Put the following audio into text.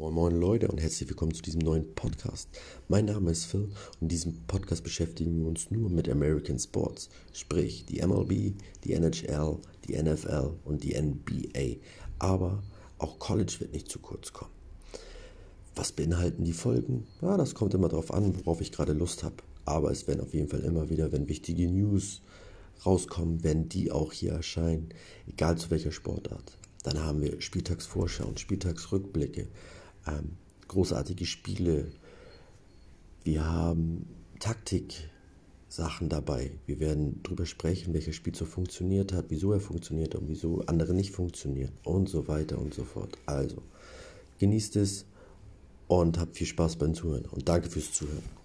Moin Moin Leute und herzlich willkommen zu diesem neuen Podcast. Mein Name ist Phil und in diesem Podcast beschäftigen wir uns nur mit American Sports, sprich die MLB, die NHL, die NFL und die NBA. Aber auch College wird nicht zu kurz kommen. Was beinhalten die Folgen? Ja, das kommt immer darauf an, worauf ich gerade Lust habe. Aber es werden auf jeden Fall immer wieder, wenn wichtige News rauskommen, werden die auch hier erscheinen, egal zu welcher Sportart. Dann haben wir Spieltagsvorschau und Spieltagsrückblicke ähm, großartige Spiele. Wir haben Taktik-Sachen dabei. Wir werden darüber sprechen, welcher Spielzug funktioniert hat, wieso er funktioniert und wieso andere nicht funktionieren und so weiter und so fort. Also, genießt es und habt viel Spaß beim Zuhören und danke fürs Zuhören.